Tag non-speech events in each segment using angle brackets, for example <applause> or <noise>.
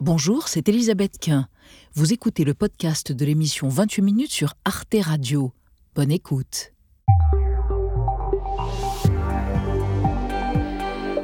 Bonjour, c'est Elisabeth Quint. Vous écoutez le podcast de l'émission 28 minutes sur Arte Radio. Bonne écoute.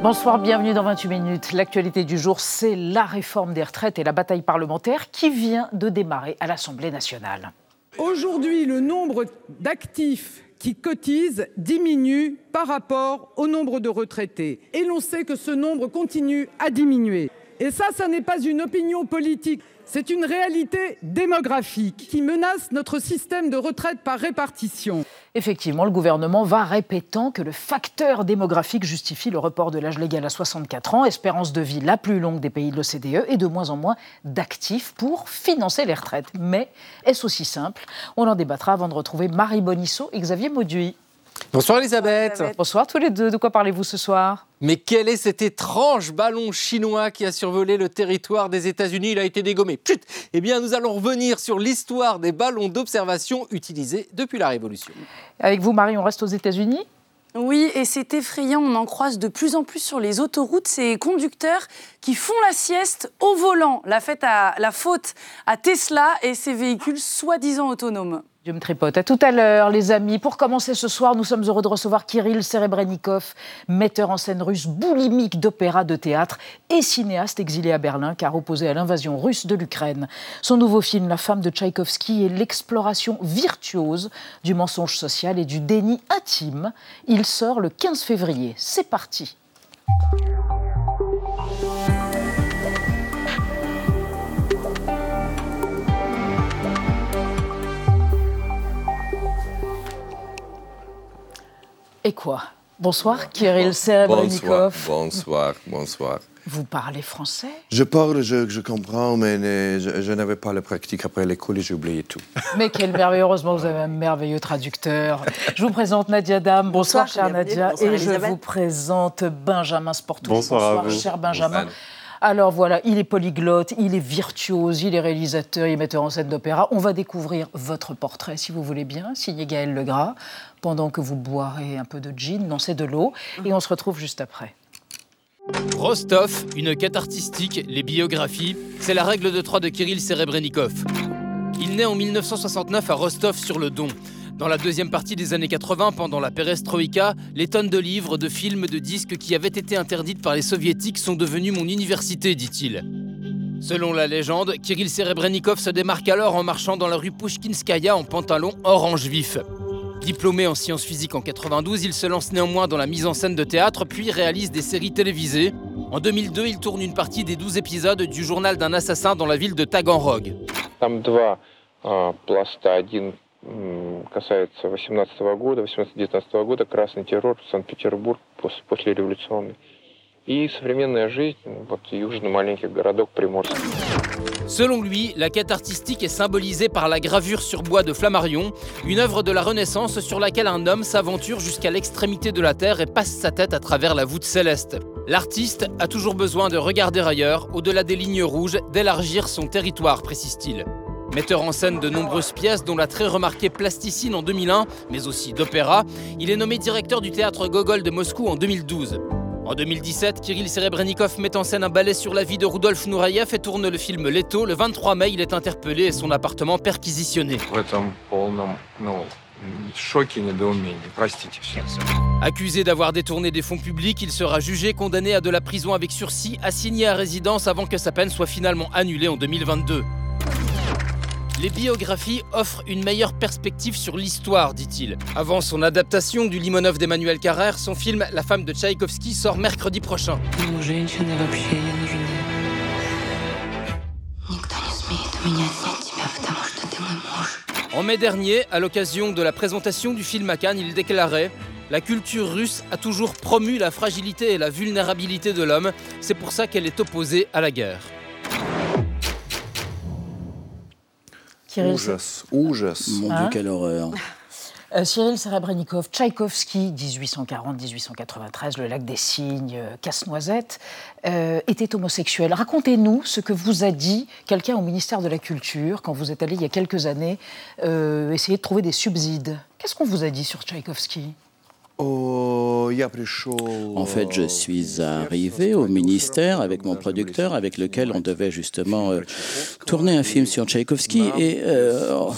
Bonsoir, bienvenue dans 28 minutes. L'actualité du jour, c'est la réforme des retraites et la bataille parlementaire qui vient de démarrer à l'Assemblée nationale. Aujourd'hui, le nombre d'actifs qui cotisent diminue par rapport au nombre de retraités. Et l'on sait que ce nombre continue à diminuer. Et ça, ça n'est pas une opinion politique, c'est une réalité démographique qui menace notre système de retraite par répartition. Effectivement, le gouvernement va répétant que le facteur démographique justifie le report de l'âge légal à 64 ans, espérance de vie la plus longue des pays de l'OCDE et de moins en moins d'actifs pour financer les retraites. Mais est-ce aussi simple? On en débattra avant de retrouver Marie Bonisseau et Xavier Mauduit. Bonsoir Elisabeth. Bonsoir tous les deux. De quoi parlez-vous ce soir? Mais quel est cet étrange ballon chinois qui a survolé le territoire des États-Unis? Il a été dégommé. Chut Eh bien, nous allons revenir sur l'histoire des ballons d'observation utilisés depuis la Révolution. Avec vous, Marie, on reste aux États-Unis? Oui, et c'est effrayant, on en croise de plus en plus sur les autoroutes, ces conducteurs qui font la sieste au volant. La, fête à, la faute à Tesla et ses véhicules soi-disant autonomes. Je me tripote. À tout à l'heure, les amis. Pour commencer ce soir, nous sommes heureux de recevoir Kirill Serebrennikov, metteur en scène russe boulimique d'opéra, de théâtre et cinéaste exilé à Berlin car opposé à l'invasion russe de l'Ukraine. Son nouveau film, La femme de Tchaïkovski, est l'exploration virtuose du mensonge social et du déni intime. Il sort le 15 février. C'est parti. Et quoi? Bonsoir, Kirill Serebrennikov. Bonsoir, bonsoir, Vous parlez français? Je parle, je, je comprends, mais je, je n'avais pas la pratique après l'école et j'ai oublié tout. Mais quel merveilleux, heureusement vous avez un merveilleux traducteur. Je vous présente Nadia Dam. Bonsoir, chère Nadia. Bonsoir, et je vous présente Benjamin Sportou. Bonsoir à vous. cher Benjamin. Bonsoir. Alors voilà, il est polyglotte, il est virtuose, il est réalisateur, il est metteur en scène d'opéra. On va découvrir votre portrait, si vous voulez bien, signé Gaël Legras, pendant que vous boirez un peu de gin, non c'est de l'eau, et on se retrouve juste après. Rostov, une quête artistique, les biographies, c'est la règle de trois de Kirill Serebrennikov. Il naît en 1969 à Rostov-sur-le-Don. Dans la deuxième partie des années 80, pendant la perestroïka, les tonnes de livres, de films, de disques qui avaient été interdites par les soviétiques sont devenus mon université, dit-il. Selon la légende, Kirill Serebrennikov se démarque alors en marchant dans la rue Pushkinskaya en pantalon orange vif. Diplômé en sciences physiques en 92, il se lance néanmoins dans la mise en scène de théâtre puis réalise des séries télévisées. En 2002, il tourne une partie des 12 épisodes du journal d'un assassin dans la ville de Taganrog. Там два а, пласта. Один м, касается 18 года, 18-19 года, красный террор, Санкт-Петербург пос- послереволюционный. И современная жизнь, вот южный маленький городок Приморск. Selon lui, la quête artistique est symbolisée par la gravure sur bois de Flammarion, une œuvre de la Renaissance sur laquelle un homme s'aventure jusqu'à l'extrémité de la Terre et passe sa tête à travers la voûte céleste. L'artiste a toujours besoin de regarder ailleurs, au-delà des lignes rouges, d'élargir son territoire, précise-t-il. Metteur en scène de nombreuses pièces, dont la très remarquée Plasticine en 2001, mais aussi d'opéra, il est nommé directeur du théâtre Gogol de Moscou en 2012. En 2017, Kirill Serebrennikov met en scène un ballet sur la vie de Rudolf Nourayev et tourne le film Leto. Le 23 mai, il est interpellé et son appartement perquisitionné. Accusé d'avoir détourné des fonds publics, il sera jugé, condamné à de la prison avec sursis, assigné à résidence avant que sa peine soit finalement annulée en 2022. Les biographies offrent une meilleure perspective sur l'histoire, dit-il. Avant son adaptation du Limonov d'Emmanuel Carrère, son film La femme de Tchaïkovski sort mercredi prochain. En mai dernier, à l'occasion de la présentation du film à Cannes, il déclarait la culture russe a toujours promu la fragilité et la vulnérabilité de l'homme, c'est pour ça qu'elle est opposée à la guerre. Cyril Oujas. Oujas. Mon? Dieu, hein euh, Cyril Tchaïkovski, 1840-1893, Le Lac des Cygnes, euh, Casse-Noisette, euh, était homosexuel. Racontez-nous ce que vous a dit quelqu'un au ministère de la Culture quand vous êtes allé il y a quelques années essayer de trouver des subsides. Qu'est-ce qu'on vous a dit sur Tchaïkovski? En fait, je suis arrivé au ministère avec mon producteur, avec lequel on devait justement euh, tourner un film sur Tchaïkovski et euh,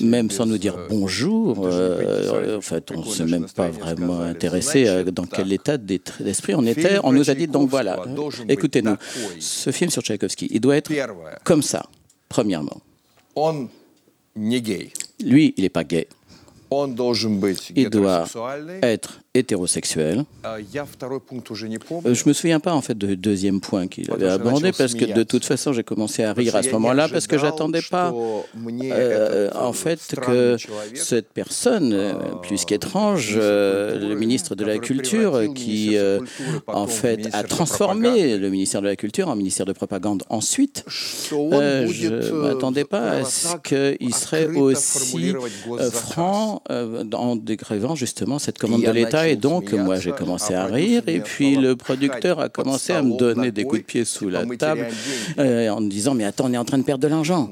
même sans nous dire bonjour, euh, en fait, on ne s'est même pas vraiment intéressé dans quel état d'esprit on était. On nous a dit donc voilà, écoutez-nous, ce film sur Tchaïkovski, il doit être comme ça, premièrement. Lui, il n'est pas gay. Il doit être hétérosexuel. Euh, je me souviens pas en fait du deuxième point qu'il avait abordé parce que de toute façon j'ai commencé à rire à ce moment-là parce que j'attendais pas euh, en fait que cette personne euh, plus qu'étrange, le ministre de la Culture qui en fait a transformé le ministère de la Culture en ministère de propagande ensuite, je m'attendais pas à ce qu'il serait aussi franc en décrivant justement cette commande de l'État et donc, moi, j'ai commencé à rire. Et puis, le producteur a commencé à me donner des coups de pied sous la table euh, en me disant Mais attends, on est en train de perdre de l'argent.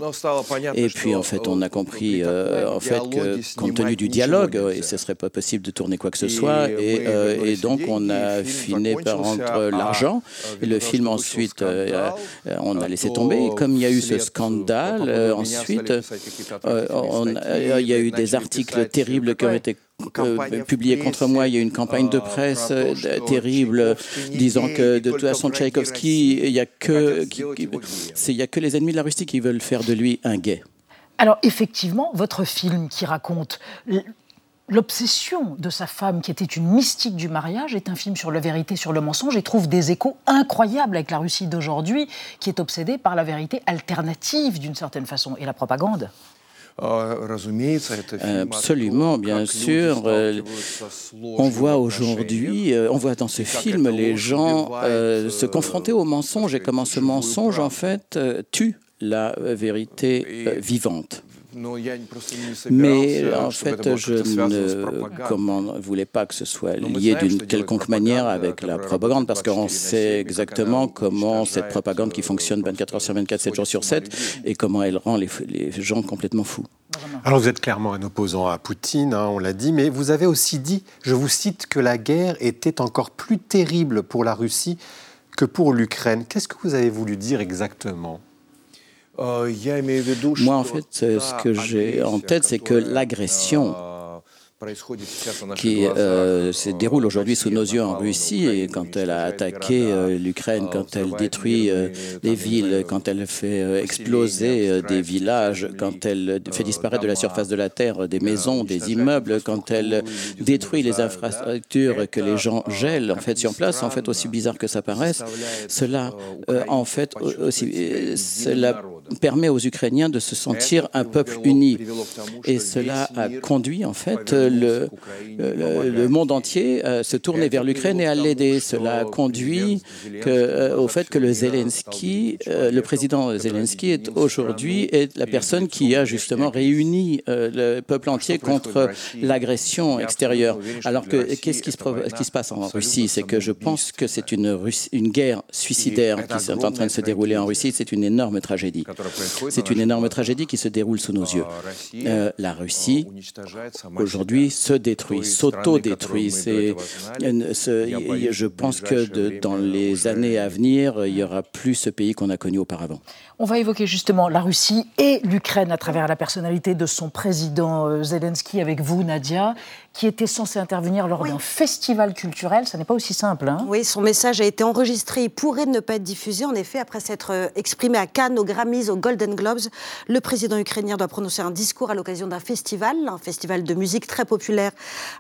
Et puis, en fait, on a compris euh, en fait, que, compte tenu du dialogue, et ce ne serait pas possible de tourner quoi que ce soit. Et, euh, et donc, on a fini par rendre l'argent. Le film, ensuite, on a laissé tomber. Et comme il y a eu ce scandale, ensuite, il y a eu des articles terribles qui ont été euh, publié contre moi. Il y a une campagne de presse euh, terrible disant que de toute façon Tchaïkovski, il n'y a, que, il y a que les ennemis de la Russie qui veulent faire de lui un gay. Alors effectivement, votre film qui raconte l'obsession de sa femme, qui était une mystique du mariage, est un film sur la vérité, sur le mensonge, et trouve des échos incroyables avec la Russie d'aujourd'hui, qui est obsédée par la vérité alternative d'une certaine façon, et la propagande. Absolument, bien sûr. Euh, on voit aujourd'hui, euh, on voit dans ce film les gens euh, se confronter au mensonge et comment ce mensonge, en fait, tue la vérité vivante. Mais en fait, je ne voulais pas que ce soit lié d'une quelconque manière avec la propagande, parce qu'on sait exactement comment cette propagande qui fonctionne 24 heures sur 24, 7 jours sur 7, et comment elle rend les, gens complètement fous. Alors vous êtes clairement un opposant à Poutine, hein, on l'a dit, mais vous avez aussi dit, je vous cite, que la guerre était encore plus terrible pour la Russie que pour l'Ukraine. Qu'est-ce que vous avez voulu dire exactement? euh, Moi, en fait, ce que j'ai en tête, c'est que l'agression qui euh, se déroule aujourd'hui sous nos yeux en Russie quand elle a attaqué euh, l'Ukraine, quand elle détruit euh, des villes, quand elle fait exploser des villages, quand elle fait disparaître de la surface de la terre des maisons, des immeubles, quand elle détruit les infrastructures que les gens gèlent en fait sur place, en fait aussi bizarre que ça paraisse, cela en fait aussi cela permet aux Ukrainiens de se sentir un peuple uni et cela a conduit en fait le, le, monde entier euh, se tournait vers l'Ukraine et à l'aider. Cela a conduit euh, au fait que le Zelensky, euh, le président Zelensky est aujourd'hui la personne qui a justement réuni le peuple entier contre l'agression extérieure. Alors que qu'est-ce qui, qui, se passe en Russie? C'est que je pense que c'est une, une guerre suicidaire qui est en train de se dérouler en Russie. C'est une énorme tragédie. C'est une énorme tragédie qui se déroule sous nos yeux. la Russie, aujourd'hui, se détruit, s'auto-détruit. Je pense que dans les années à venir, il n'y aura plus ce pays qu'on a connu auparavant. On va évoquer justement la Russie et l'Ukraine à travers la personnalité de son président euh, Zelensky avec vous, Nadia, qui était censé intervenir lors d'un festival culturel. Ça n'est pas aussi simple. Hein oui, son message a été enregistré. Il pourrait ne pas être diffusé. En effet, après s'être euh, exprimé à Cannes, aux Grammys, aux Golden Globes, le président ukrainien doit prononcer un discours à l'occasion d'un festival, un festival de musique très populaire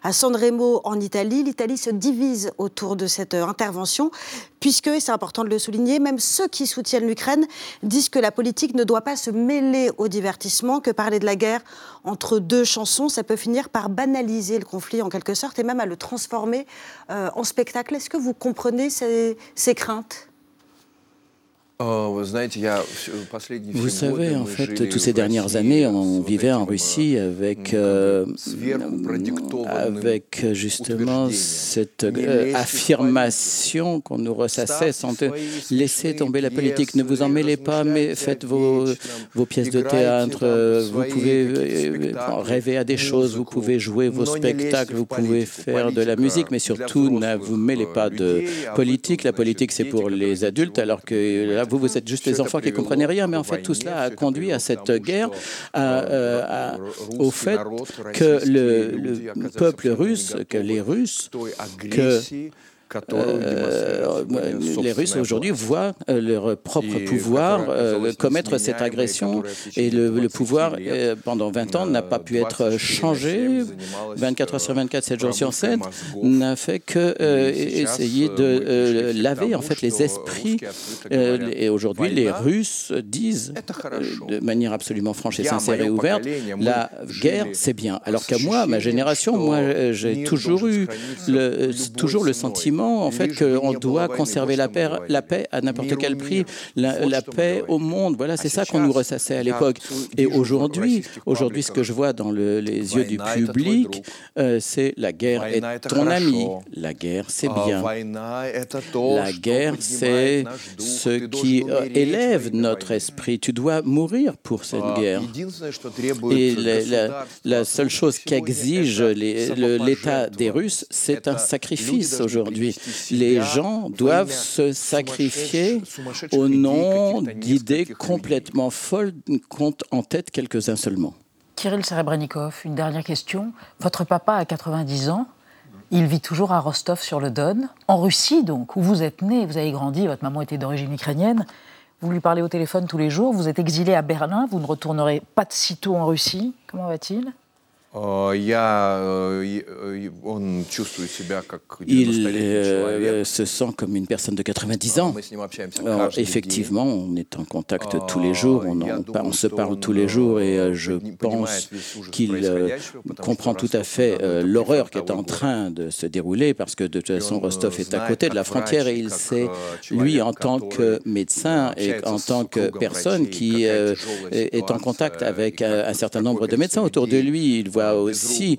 à Sanremo en Italie. L'Italie se divise autour de cette euh, intervention, puisque, et c'est important de le souligner, même ceux qui soutiennent l'Ukraine disent que la politique ne doit pas se mêler au divertissement, que parler de la guerre entre deux chansons, ça peut finir par banaliser le conflit en quelque sorte et même à le transformer euh, en spectacle. Est-ce que vous comprenez ces, craintes? Vous savez, en fait, toutes ces dernières années, on vivait en Russie avec, euh, avec justement cette euh, affirmation qu'on nous ressassait sans laisser tomber la politique. Ne vous en mêlez pas, mais faites vos, vos pièces de théâtre. Vous pouvez euh, rêver à des choses, vous pouvez jouer vos spectacles, vous pouvez faire de la musique, mais surtout ne vous mêlez pas de politique. La politique, c'est pour les adultes, alors que là, vous, vous êtes juste les enfants qui ne comprenaient rien, mais en fait, tout cela a conduit à cette guerre, euh, au fait que le, peuple russe, que les Russes, que euh, les Russes aujourd'hui voient euh, leur propre pouvoir euh, commettre cette agression. et le, pouvoir pendant 20 ans n'a pas pu être changé. 24 heures sur 24, 7 jours sur 7 n'a fait que essayer de laver en fait les esprits. et aujourd'hui, les Russes disent de manière absolument franche et sincère et ouverte, la guerre c'est bien. Alors qu'à moi, ma génération, moi j'ai toujours eu le, toujours le sentiment en fait qu'on doit conserver la paix, la paix à n'importe quel prix, la, paix au monde. Voilà, c'est ça qu'on nous ressassait à l'époque. Et aujourd'hui, aujourd'hui, ce que je vois dans les yeux du public, euh, c'est la guerre est ton ami. La guerre, c'est bien. La guerre, c'est ce qui euh, élève notre esprit. Tu dois mourir pour cette guerre. Et la, la seule chose qu'exige l'État des Russes, c'est un sacrifice aujourd'hui les gens doivent se sacrifier au nom d'idées complètement folles, compte en tête quelques-uns seulement. Kirill Serebrennikov, une dernière question. Votre papa a 90 ans. Il vit toujours à Rostov-sur-le-Don, en Russie donc, où vous êtes né, vous avez grandi, votre maman était d'origine ukrainienne. Vous lui parlez au téléphone tous les jours, vous êtes exilé à Berlin, vous ne retournerez pas de sitôt en Russie. Comment va-t-il? Il se sent comme une personne de 90 ans. effectivement, on est en contact tous les jours, on, on se parle tous les jours et je pense qu'il comprend tout à fait l'horreur qui est en train de se dérouler parce que de toute façon, Rostov est à côté de la frontière et il sait, lui, en tant que médecin et en tant que personne qui est en contact avec un certain nombre de médecins autour de lui, il voit aussi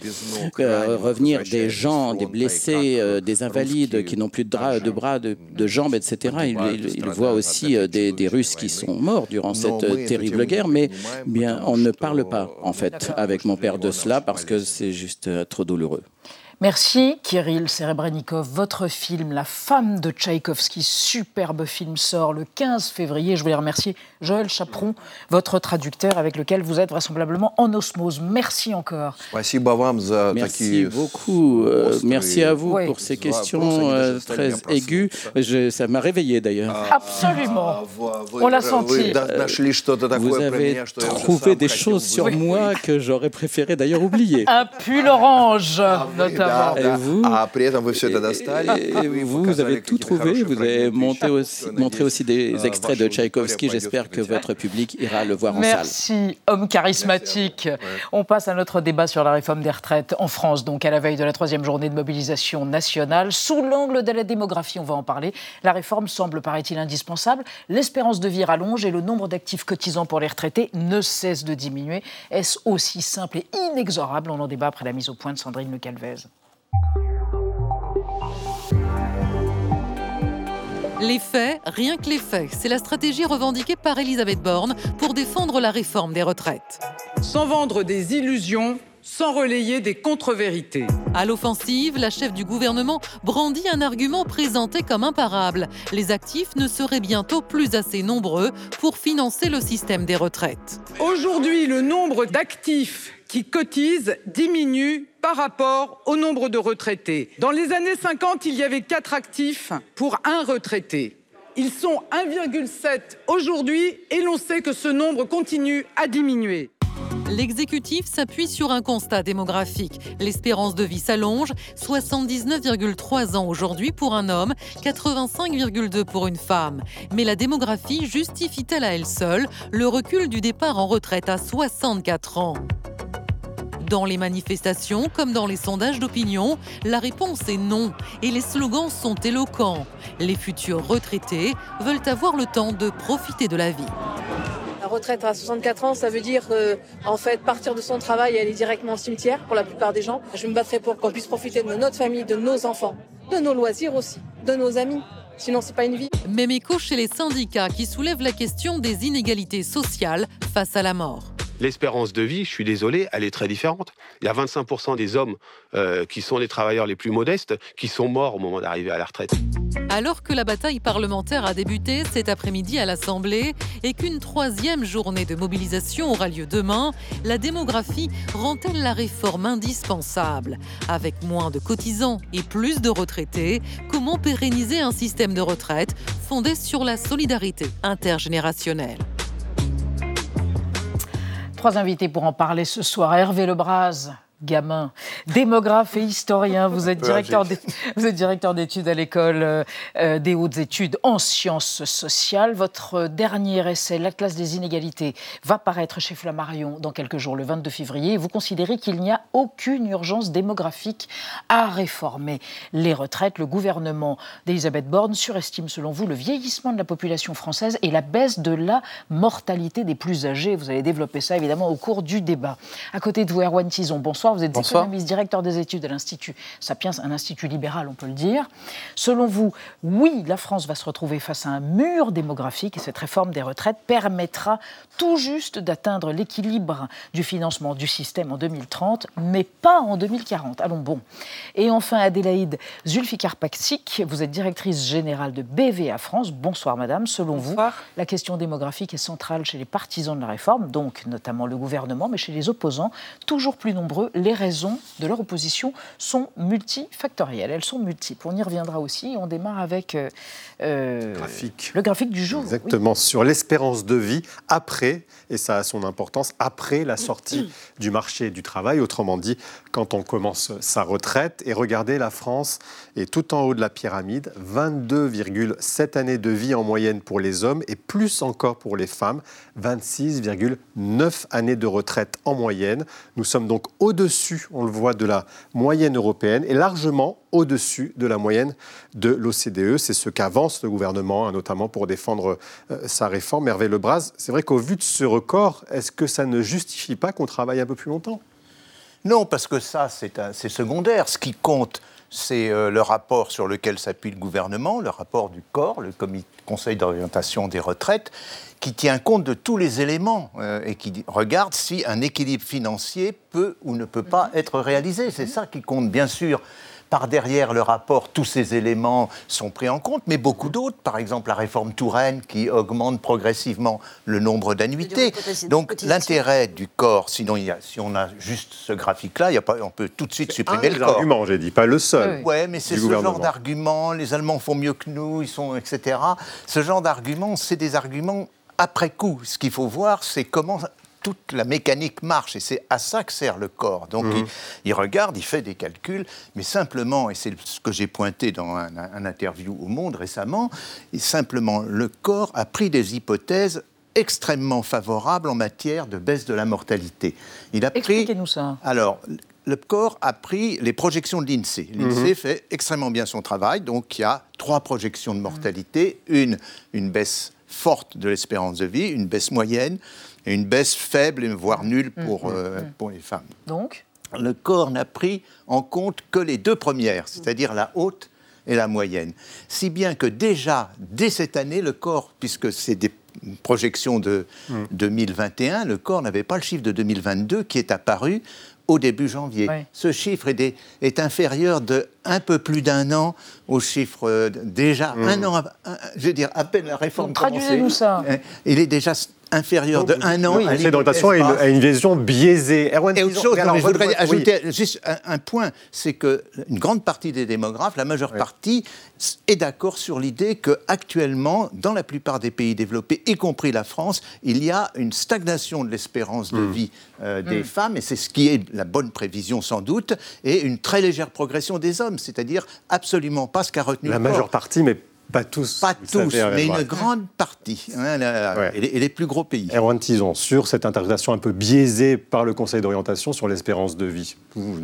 euh, revenir des gens, des blessés, euh, des invalides qui n'ont plus de, bras, de, bras, de, jambes, etc. Il, voit aussi euh, des, des, Russes qui sont morts durant cette terrible guerre, mais bien, on ne parle pas, en fait, avec mon père de cela parce que c'est juste trop douloureux. Merci Kirill Serebrennikov. Votre film La femme de Tchaïkovski, superbe film, sort le 15 février. Je voulais remercier Joël Chaperon, votre traducteur avec lequel vous êtes vraisemblablement en osmose. Merci encore. Merci beaucoup. Euh, merci à vous pour ces questions euh, très aiguës. ça m'a réveillé d'ailleurs. Ah, Absolument. On l'a senti. Vous avez trouvé des choses sur moi que j'aurais préféré d'ailleurs oublier. Un pull orange, ah. Et vous, <laughs> vous, avez tout trouvé. Vous avez monté aussi, montré aussi des extraits de Tchaïkovski. J'espère que votre public ira le voir en salle. Merci, homme charismatique. On passe à notre débat sur la réforme des retraites en France, donc à la veille de la troisième journée de mobilisation nationale. Sous l'angle de la démographie, on va en parler. La réforme semble, paraît-il, indispensable. L'espérance de vie rallonge et le nombre d'actifs cotisants pour les retraités ne cesse de diminuer. Est-ce aussi simple et inexorable? On en débat après la mise au point de Sandrine Le Calvez. Les faits, rien que les faits, c'est la stratégie revendiquée par Elisabeth Borne pour défendre la réforme des retraites. Sans vendre des illusions, sans relayer des contre-vérités. À l'offensive, la chef du gouvernement brandit un argument présenté comme imparable. Les actifs ne seraient bientôt plus assez nombreux pour financer le système des retraites. Aujourd'hui, le nombre d'actifs qui cotisent diminue par rapport au nombre de retraités. Dans les années 50, il y avait 4 actifs pour un retraité. Ils sont 1,7 aujourd'hui et l'on sait que ce nombre continue à diminuer. L'exécutif s'appuie sur un constat démographique. L'espérance de vie s'allonge, 79,3 ans aujourd'hui pour un homme, 85,2 pour une femme. Mais la démographie justifie-t-elle à elle seule le recul du départ en retraite à 64 ans? Dans les manifestations comme dans les sondages d'opinion, la réponse est non et les slogans sont éloquents. Les futurs retraités veulent avoir le temps de profiter de la vie. La retraite à 64 ans, ça veut dire euh, en fait partir de son travail et aller directement au cimetière pour la plupart des gens. Je me battrai pour qu'on puisse profiter de notre famille, de nos enfants, de nos loisirs aussi, de nos amis. Sinon, c'est pas une vie. Même écho chez les syndicats qui soulèvent la question des inégalités sociales face à la mort l'espérance de vie, je suis désolé, elle est très différente. Il y a 25% des hommes euh, qui sont les travailleurs les plus modestes qui sont morts au moment d'arriver à la retraite. Alors que la bataille parlementaire a débuté cet après-midi à l'Assemblée et qu'une troisième journée de mobilisation aura lieu demain, la démographie rend-elle la réforme indispensable? Avec moins de cotisants et plus de retraités, comment pérenniser un système de retraite fondé sur la solidarité intergénérationnelle? Trois invités pour en parler ce soir. Hervé Lebras, gamin, démographe et historien. Vous êtes directeur, vous êtes directeur d'études à l'école euh, euh, des hautes études en sciences sociales. Votre dernier essai, L'Atlas des inégalités, va paraître chez Flammarion dans quelques jours, le 22 février. Vous considérez qu'il n'y a aucune urgence démographique à réformer les retraites. Le gouvernement d'Elisabeth Borne surestime, selon vous, le vieillissement de la population française et la baisse de la mortalité des plus âgés. Vous allez développer ça évidemment au cours du débat. À côté de vous, Erwan Tison, bonsoir. Vous êtes économiste, directeur des études à l'Institut Sapiens, un institut libéral, on peut le dire. Selon vous, oui, la France va se retrouver face à un mur démographique et cette réforme des retraites permettra tout juste d'atteindre l'équilibre du financement du système en 2030, mais pas en 2040. Allons bon. Et enfin, Adélaïde Zulfikar-Paksik, vous êtes directrice générale de BVA France. Bonsoir, madame. Selon vous, la question démographique est centrale chez les partisans de la réforme, donc notamment le gouvernement, mais chez les opposants, toujours plus nombreux les raisons de leur opposition sont multifactorielles. Elles sont multiples. On y reviendra aussi. On démarre avec euh, euh, le graphique du jour. Exactement, sur l'espérance de vie après, et ça a son importance, après la sortie du marché du travail. Autrement dit, quand on commence sa retraite. Et regardez, la France est tout en haut de la pyramide. 22,7 années de vie en moyenne pour les hommes et plus encore pour les femmes. 26,9 années de retraite en moyenne. Nous sommes donc au-dessus on le voit, de la moyenne européenne et largement au-dessus de la moyenne de l'OCDE. C'est ce qu'avance le gouvernement, hein, notamment pour défendre euh, sa réforme. Hervé Lebras, c'est vrai qu'au vu de ce record, est-ce que ça ne justifie pas qu'on travaille un peu plus longtemps? Non, parce que ça, c'est secondaire. Ce qui compte, c'est euh, le rapport sur lequel s'appuie le gouvernement, le rapport du corps, le Conseil d'orientation des retraites, qui tient compte de tous les éléments euh, et qui regarde si un équilibre financier peut ou ne peut pas être réalisé. C'est ça qui compte, bien sûr. Par derrière le rapport, tous ces éléments sont pris en compte, mais beaucoup d'autres, par exemple la réforme Touraine qui augmente progressivement le nombre d'annuités. Donc l'intérêt du corps, sinon il y a, si on a juste ce graphique-là, on peut tout de suite supprimer le corps. argument, j'ai dit, pas le seul. Oui, mais c'est ce genre d'argument, les Allemands font mieux que nous, ils sont, etc. Ce genre d'argument, c'est des arguments après coup. Ce qu'il faut voir, c'est comment toute la mécanique marche et c'est à ça que sert le corps. Donc mhm. il, regarde, il fait des calculs, mais simplement, et c'est ce que j'ai pointé dans un, interview au Monde récemment, simplement le corps a pris des hypothèses extrêmement favorables en matière de baisse de la mortalité. Il a Expliquez-nous ça. Alors, le corps a pris les projections de l'INSEE. L'INSEE mhm. fait extrêmement bien son travail, donc il y a trois projections de mortalité. Une, une baisse forte de l'espérance de vie, une baisse moyenne et une baisse faible, voire nulle mm, pour, mm, euh, mm. pour les femmes. Donc Le corps n'a pris en compte que les deux premières, c'est-à-dire la haute et la moyenne. Si bien que déjà, dès cette année, le corps, puisque c'est des projections de 2021, le corps n'avait pas le chiffre de 2022 qui est apparu au début janvier. Ce chiffre est, est, inférieur de un peu plus d'un an au chiffre euh, déjà un an, je veux dire à peine la réforme Traduisez-nous ça. Hein, il est déjà inférieur de un an. Oui, à l'orientation a, une vision biaisée. Et autre chose, je voudrais ajouter juste un, point, c'est que une grande partie des démographes, la majeure partie, est d'accord sur l'idée que actuellement, dans la plupart des pays développés, y compris la France, il y a une stagnation de l'espérance de hmm. vie euh, des hmm. femmes, et c'est ce qui est la bonne prévision sans doute, et une très légère progression des hommes, c'est-à-dire absolument pas ce qu'a retenu la majeure partie, mais Pas tous. Pas tous, mais une grande partie. Hein, et, les, plus gros pays. Erwan Tison, sur cette interprétation un peu biaisée par le Conseil d'orientation sur l'espérance de vie.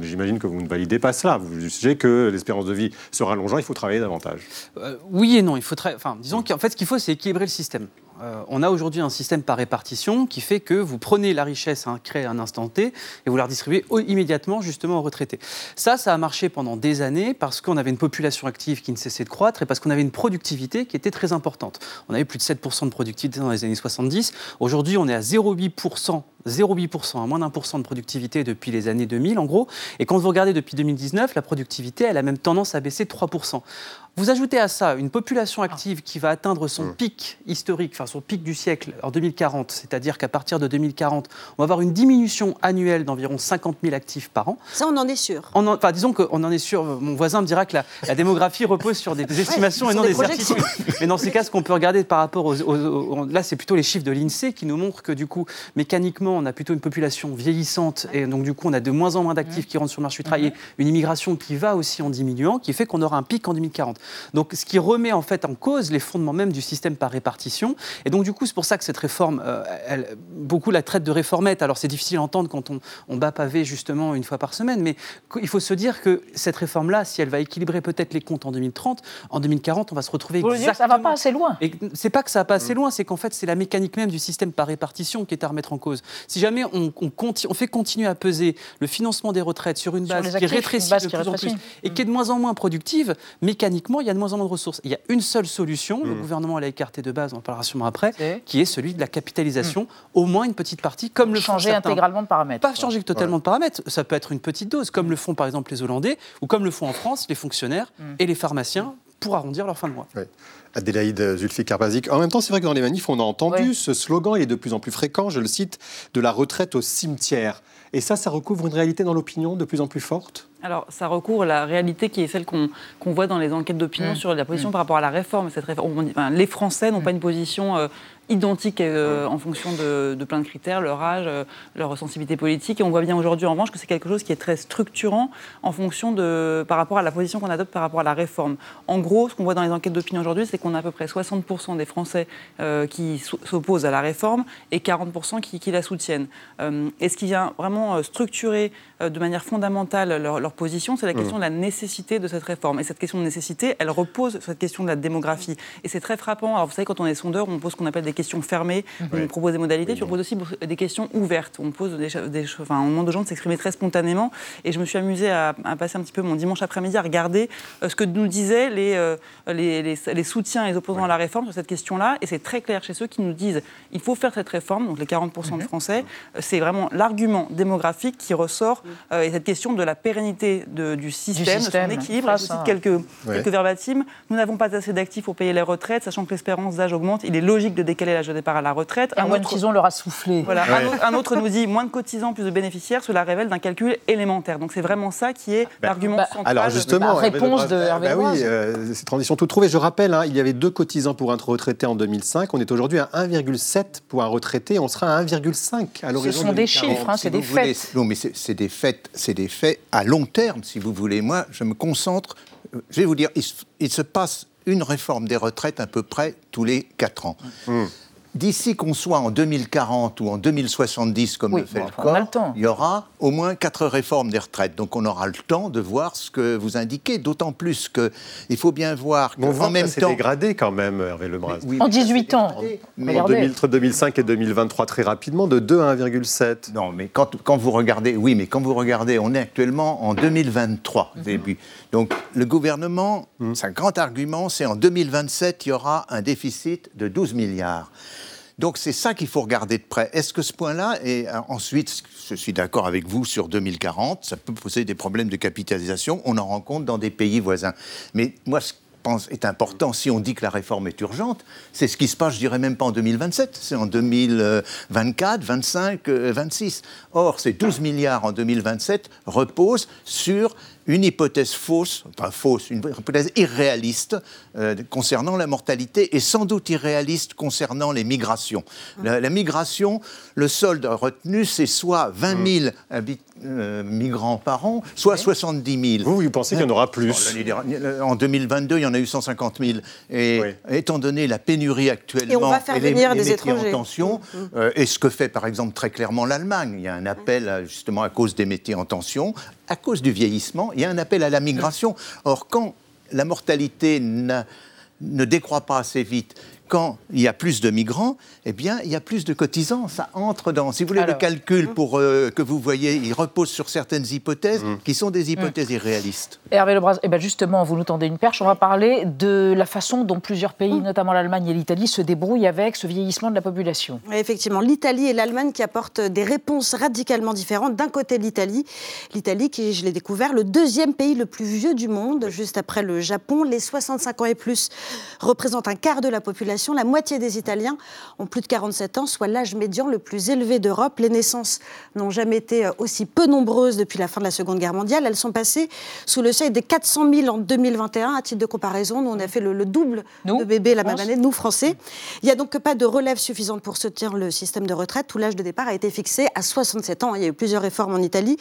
J'imagine que vous ne validez pas cela. Vous jugez que l'espérance de vie se rallongeant, il faut travailler davantage. Euh, oui et non. Il faut enfin, disons qu'en fait, ce qu'il faut, c'est équilibrer le système. Euh, on a aujourd'hui un système par répartition qui fait que vous prenez la richesse hein, créée à un instant T et vous la redistribuez immédiatement justement aux retraités. Ça, ça a marché pendant des années parce qu'on avait une population active qui ne cessait de croître et parce qu'on avait une productivité qui était très importante. On avait plus de 7% de productivité dans les années 70. Aujourd'hui, on est à 0,8% 0,8%, à moins d'un pour cent de productivité depuis les années 2000 en gros. Et quand vous regardez depuis 2019, la productivité, elle a même tendance à baisser de 3%. Vous ajoutez à ça une population active qui va atteindre son mmh. pic historique, enfin son pic du siècle en 2040, c'est-à-dire qu'à partir de 2040, on va avoir une diminution annuelle d'environ 50 000 actifs par an. Ça, on en est sûr. enfin, disons qu'on en est sûr. Mon voisin me dira que la, démographie repose sur des estimations et non des, certitudes. Mais dans ces cas, ce qu'on peut regarder par rapport aux là, c'est plutôt les chiffres de l'INSEE qui nous montrent que du coup, mécaniquement, on a plutôt une population vieillissante et donc du coup on a de moins en moins d'actifs qui rentrent sur le marché du travail, une immigration qui va aussi en diminuant, qui fait qu'on aura un pic en 2040. Donc ce qui remet en fait en cause les fondements même du système par répartition. Et donc du coup c'est pour ça que cette réforme, euh, elle, beaucoup la traite de réformette. Alors c'est difficile à entendre quand on, on, bat pavé justement une fois par semaine, mais il faut se dire que cette réforme-là, si elle va équilibrer peut-être les comptes en 2030, en 2040 on va se retrouver Vous exactement. Dire, ça va pas assez loin? Et c'est pas que ça va pas assez mm. loin, c'est qu'en fait c'est la mécanique même du système par répartition qui est à remettre en cause. Si jamais on, fait continuer à peser le financement des retraites sur une base qui rétrécit de plus en plus et qui est de moins en moins productive, mécaniquement, il y a de moins en moins de ressources. Il y a une seule solution, le mmh. gouvernement l'a écarté de base, on en parlera sûrement après, qui est celui de la capitalisation, mmh. au moins une petite partie, comme le changer intégralement de paramètres. Pas changer totalement de paramètres, ça peut être une petite dose, comme le font par exemple les Hollandais, ou comme le font en France les fonctionnaires mmh. et les pharmaciens pour arrondir leur fin de mois. Adélaïde Zulfi-Karbazik. En même temps, c'est vrai que dans les manifs, on a entendu ce slogan, il est de plus en plus fréquent, je le cite, de la retraite au cimetière. Et ça, ça recouvre une réalité dans l'opinion de plus en plus forte? Alors, ça recouvre la réalité qui est celle qu'on voit dans les enquêtes d'opinion mmh. sur la position mmh. par rapport à la réforme. Cette réforme les Français n'ont mmh. pas une position euh, identiques euh, en fonction de, plein de critères, leur âge, euh, leur sensibilité politique. Et on voit bien aujourd'hui, en revanche, que c'est quelque chose qui est très structurant en fonction de, par rapport à la position qu'on adopte par rapport à la réforme. En gros, ce qu'on voit dans les enquêtes d'opinion aujourd'hui, c'est qu'on a à peu près 60% des Français euh, qui s'opposent à la réforme et 40% qui, qui, la soutiennent. et ce qui vient vraiment structurer de manière fondamentale leur, leur position, c'est la mmh. question de la nécessité de cette réforme. Et cette question de nécessité, elle repose sur cette question de la démographie. Et c'est très frappant. Alors, vous savez, quand on est sondeur, on pose ce qu'on appelle des questions fermées, on propose des modalités, puis on pose aussi des questions ouvertes. On, pose des, des enfin, on demande aux gens de s'exprimer très spontanément. Et je me suis amusée à, passer un petit peu mon dimanche après-midi à regarder euh, ce que nous disaient euh, les, les, les, soutiens et les opposants à la réforme sur cette question-là. Et c'est très clair chez ceux qui nous disent il faut faire cette réforme, donc les 40% de mhm. Français. C'est vraiment l'argument démographique qui ressort et cette question de la pérennité de, du, système, de son équilibre. Je cite quelques, quelques verbatims. Nous n'avons pas assez d'actifs pour payer les retraites, sachant que l'espérance d'âge augmente. Il est logique de décaler l'âge de départ à la retraite. un, autre, cotisant leur a soufflé. Voilà, un, autre, nous dit moins de cotisants, plus de bénéficiaires. Cela révèle d'un calcul élémentaire. Donc c'est vraiment ça qui est bah, l'argument bah, central. Alors justement, la réponse de Hervé bah, Oui, euh, c'est transition toute trouvée. Je rappelle, hein, il y avait deux cotisants pour un retraité en 2005. On est aujourd'hui à 1,7 pour un retraité. On sera à 1,5 à l'horizon. Ce sont des chiffres, hein, c'est des faits. non, mais c'est des faits, c'est des faits à long terme, si vous voulez. Moi, je me concentre. Euh, je vais vous dire, il, se passe une réforme des retraites à peu près tous les 4 ans. Mmh d'ici qu'on soit en 2040 ou en 2070, comme le fait le corps, il y aura au moins quatre réformes des retraites. Donc on aura le temps de voir ce que vous indiquez, d'autant plus qu'il faut bien voir qu'en même temps... dégradé quand même, Hervé Lebras. en 18 ans. Mais en 2005 et 2023, très rapidement, de 2 à 1,7. Non, mais quand, quand, vous regardez... Oui, mais quand vous regardez, on est actuellement en 2023, mhm. début. Donc le gouvernement, mmh. un grand argument, c'est en 2027, il y aura un déficit de 12 milliards. Donc c'est ça qu'il faut regarder de près. Est-ce que ce point-là, et euh, ensuite, je suis d'accord avec vous sur 2040, ça peut poser des problèmes de capitalisation, on en rencontre dans des pays voisins. Mais moi, ce est important, si on dit que la réforme est urgente, c'est ce qui se passe, je dirais même pas en 2027, c'est en 2024, 25, 26. Or, ces 12 milliards en 2027 reposent sur une hypothèse fausse, enfin fausse, une hypothèse irréaliste euh, concernant la mortalité et sans doute irréaliste concernant les migrations. La, migration, le solde retenu, c'est soit 20 000 euh, migrants par an, soit 70 000. Vous, vous pensez qu'il y en aura plus En 2022, il y en a eu 150 000. Et étant donné la pénurie actuellement et, on va faire venir des métiers en tension, mm, mm. Euh, et ce que fait par exemple très clairement l'Allemagne, il y a un appel justement à cause des métiers en tension, à cause du vieillissement, il y a un appel à la migration. Or, quand la mortalité ne décroît pas assez vite, quand il y a plus de migrants, eh bien, il y a plus de cotisants. Ça entre dans. Si vous voulez, le calcul pour euh, que vous voyez, il repose sur certaines hypothèses mm. qui sont des hypothèses irréalistes. Hervé Lebras, eh bien justement, vous nous tendez une perche. On va parler de la façon dont plusieurs pays, mm. notamment l'Allemagne et l'Italie, se débrouillent avec ce vieillissement de la population. effectivement, l'Italie et l'Allemagne qui apportent des réponses radicalement différentes. D'un côté, l'Italie, l'Italie qui, je l'ai découvert, le deuxième pays le plus vieux du monde, juste après le Japon. Les 65 ans et plus représentent un quart de la population la moitié des Italiens ont plus de 47 ans, soit l'âge médian le plus élevé d'Europe. Les naissances n'ont jamais été euh, aussi peu nombreuses depuis la fin de la Seconde Guerre mondiale. Elles sont passées sous le seuil des 400 000 en 2021. À titre de comparaison, nous, on a fait le, double de bébés la même année, nous, Français. Il n'y a donc pas de relève suffisante pour soutenir le système de retraite. Tout l'âge de départ a été fixé à 67 ans. Il y a eu plusieurs réformes en Italie.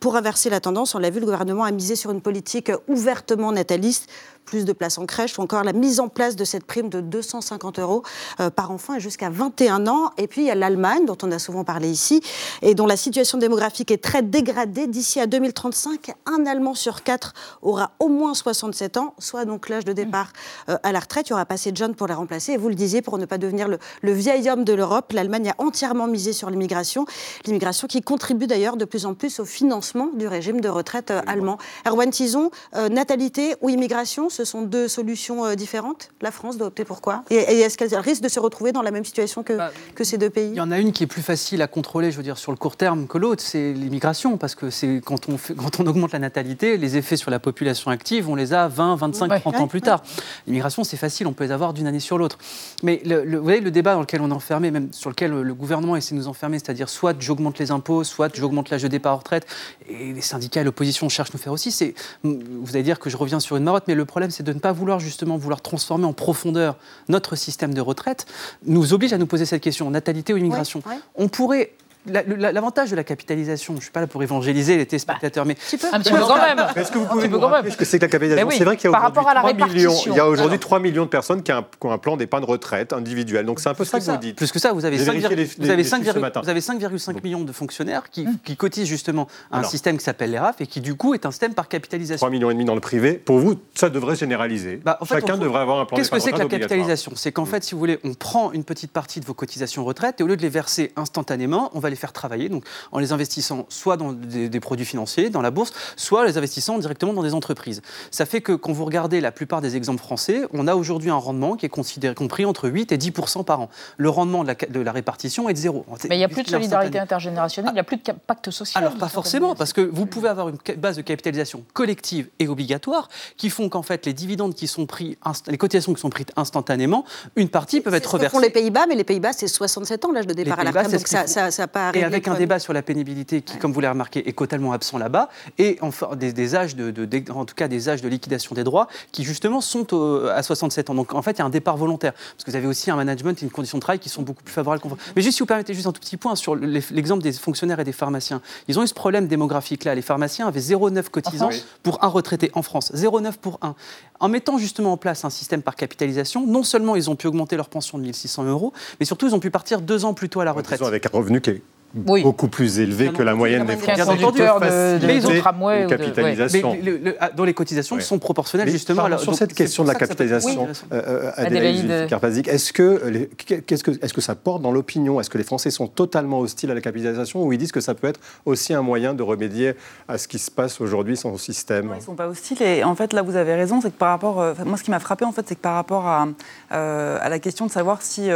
Pour inverser la tendance, on l'a vu, le gouvernement a misé sur une politique ouvertement nataliste plus de places en crèche ou encore la mise en place de cette prime de 250 euros euh, par enfant et jusqu'à 21 ans. Et puis il y a l'Allemagne, dont on a souvent parlé ici, et dont la situation démographique est très dégradée. D'ici à 2035, un Allemand sur quatre aura au moins 67 ans, soit donc l'âge de départ euh, à la retraite. Il y aura pas assez de jeunes pour les remplacer. Et vous le disiez, pour ne pas devenir le, le vieil homme de l'Europe, l'Allemagne a entièrement misé sur l'immigration. L'immigration qui contribue d'ailleurs de plus en plus au financement du régime de retraite euh, allemand. Erwan Tison, natalité ou immigration ce sont deux solutions euh, différentes. La France doit opter pour quoi? Et, est-ce qu'elle risque de se retrouver dans la même situation que, bah, que ces deux pays? Il y en a une qui est plus facile à contrôler, je veux dire, sur le court terme que l'autre, c'est l'immigration, parce que c'est quand on, quand on augmente la natalité, les effets sur la population active, on les a 20, 25, 30 ans plus tard. L'immigration, c'est facile, on peut les avoir d'une année sur l'autre. Mais le, vous voyez, le débat dans lequel on est enfermé, même sur lequel le gouvernement essaie de nous enfermer, c'est-à-dire soit j'augmente les impôts, soit j'augmente l'âge de départ en retraite, et les syndicats et l'opposition cherchent à nous faire aussi, c'est, vous allez dire que je reviens sur une marotte, mais le problème, c'est de ne pas vouloir justement vouloir transformer en profondeur notre système de retraite, nous oblige à nous poser cette question, natalité ou immigration. On pourrait L'avantage de la capitalisation, je ne suis pas là pour évangéliser les téléspectateurs, mais. Un petit peu quand même. Est-ce que vous pouvez nous rappeler ce que c'est que la capitalisation C'est vrai qu'il y a aujourd'hui 3 millions, il y a aujourd'hui 3 millions de personnes qui, ont un plan d'épargne retraite individuel. Donc c'est un peu ça que, vous dites. Plus que ça, vous avez 5,5 millions de fonctionnaires hum. qui, cotisent justement un système qui s'appelle les RAF et qui du coup est un système par capitalisation. 3 millions et demi dans le privé. Pour vous, ça devrait généraliser. Bah, Chacun devrait avoir un plan Qu'est-ce que c'est que la capitalisation? C'est qu'en fait, si vous voulez, on prend une petite partie de vos cotisations retraite et au lieu de les verser instantanément, on va les faire travailler. Donc en les investissant soit dans des, produits financiers, dans la bourse, soit en les investissant directement dans des entreprises. Ça fait que quand vous regardez la plupart des exemples français, on a aujourd'hui un rendement qui est considéré, compris entre 8 et 10% par an. Le rendement de la, de la répartition est de zéro. Mais il n'y a plus de solidarité intergénérationnelle, il n'y a plus de pacte social. Alors pas forcément, parce que vous pouvez avoir une base de capitalisation collective et obligatoire qui font qu'en fait les dividendes qui sont pris, les cotisations qui sont prises instantanément, une partie peuvent être reversées. Ce les Pays-Bas, mais les Pays-Bas c'est 67 ans l'âge de départ à la retraite, donc ça, ça, Et avec un débat sur la pénibilité qui, comme vous l'avez remarqué, est totalement absent là-bas, et enfin des, âges de, en tout cas des âges de liquidation des droits qui justement sont à 67 ans. Donc en fait, il y a un départ volontaire parce que vous avez aussi un management et une condition de travail qui sont beaucoup plus favorables. Mais juste si vous permettez juste un tout petit point sur l'exemple des fonctionnaires et des pharmaciens, ils ont eu ce problème démographique là. Les pharmaciens avaient 0,9 cotisants pour un retraité en France, 0,9 pour un. En mettant justement en place un système par capitalisation, non seulement ils ont pu augmenter leur pension de 1600 euros, mais surtout ils ont pu partir deux ans plus tôt à la retraite. Avec un revenu qui est beaucoup plus élevé que la moyenne des Français. De, mais ils ont tramway capitalisation. Mais dont les cotisations sont proportionnelles justement. Alors, sur cette question de la capitalisation, euh, Adélaïde Carpazic, est-ce que, qu'est-ce que, est-ce que ça porte dans l'opinion? Est-ce que les Français sont totalement hostiles à la capitalisation ou ils disent que ça peut être aussi un moyen de remédier à ce qui se passe aujourd'hui sans système? Ils ne sont pas hostiles et en fait là vous avez raison, c'est que par rapport, euh, moi ce qui m'a frappé en fait, c'est que par rapport à, euh, à la question de savoir si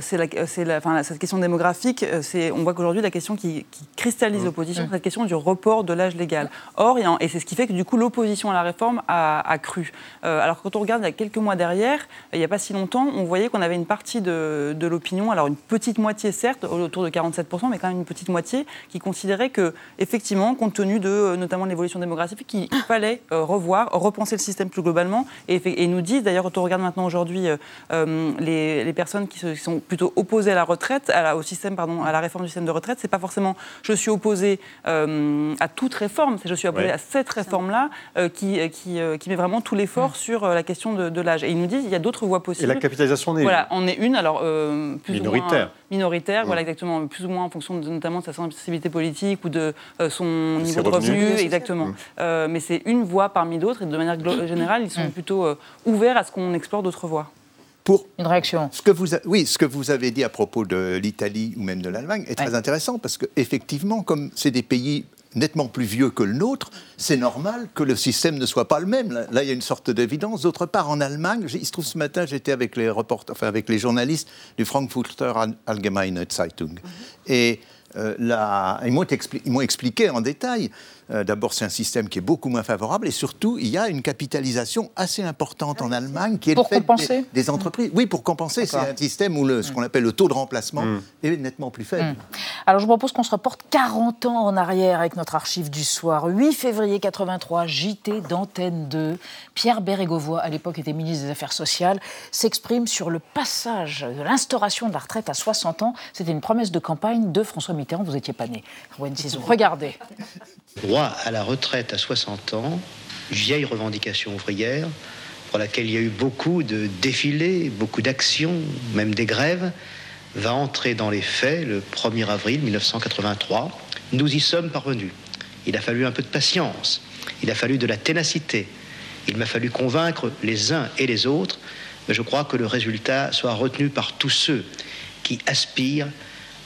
c'est, la, c'est la, enfin, cette question démographique, c'est, on voit que qu'aujourd'hui, la question qui, cristallise mmh. l'opposition, c'est la question du report de l'âge légal. Or, et c'est ce qui fait que du coup, l'opposition à la réforme a, cru. Euh, alors, quand on regarde il y a quelques mois derrière, il n'y a pas si longtemps, on voyait qu'on avait une partie de, de l'opinion, alors une petite moitié certes, autour de 47%, mais quand même une petite moitié, qui considérait que, effectivement, compte tenu de euh, notamment l'évolution démographique, qu'il fallait euh, revoir, repenser le système plus globalement. Et, et nous disent, d'ailleurs, quand on regarde maintenant aujourd'hui les, les, personnes qui, sont plutôt opposées à la retraite, à au système, pardon, à la réforme du système de retraite, c'est pas forcément je suis opposé à toute réforme, c'est je suis opposé à cette réforme-là qui, qui, qui, met vraiment tout l'effort sur la question de, de l'âge. Et ils nous disent, il y a d'autres voies possibles. Et la capitalisation est Voilà, on est une, alors plus minoritaire. Ou moins, minoritaire, voilà exactement, plus ou moins en fonction de, notamment de sa sensibilité politique ou de son niveau de revenu, exactement. Mmh. mais c'est une voie parmi d'autres et de manière générale, ils sont mmh. plutôt ouverts à ce qu'on explore d'autres voies. Pour une réaction. Ce que vous oui, ce que vous avez dit à propos de l'Italie ou même de l'Allemagne est très intéressant parce qu'effectivement, comme c'est des pays nettement plus vieux que le nôtre, c'est normal que le système ne soit pas le même. Là, il y a une sorte d'évidence. D'autre part, en Allemagne, il se trouve ce matin, j'étais avec les reporters, enfin avec les journalistes du Frankfurter Allgemeine Zeitung. Mhm. Et euh, ils m'ont expliqué en détail euh, d'abord, c'est un système qui est beaucoup moins favorable et surtout, il y a une capitalisation assez importante en Allemagne qui est pour compenser des, entreprises. Oui, pour compenser. C'est un système où le, ce qu'on appelle le taux de remplacement mm. est nettement plus faible. Mm. Alors, je vous propose qu'on se reporte 40 ans en arrière avec notre archive du soir. 8 février 83, JT d'Antenne 2. Pierre Bérégovoy, à l'époque était ministre des Affaires sociales, s'exprime sur le passage de l'instauration de la retraite à 60 ans. C'était une promesse de campagne de François Mitterrand. Vous n'étiez pas né. Regardez. Droit à la retraite à 60 ans, vieille revendication ouvrière, pour laquelle il y a eu beaucoup de défilés, beaucoup d'actions, même des grèves, va entrer dans les faits le 1er avril 1983. Nous y sommes parvenus. Il a fallu un peu de patience, il a fallu de la ténacité, il m'a fallu convaincre les uns et les autres, mais je crois que le résultat soit retenu par tous ceux qui aspirent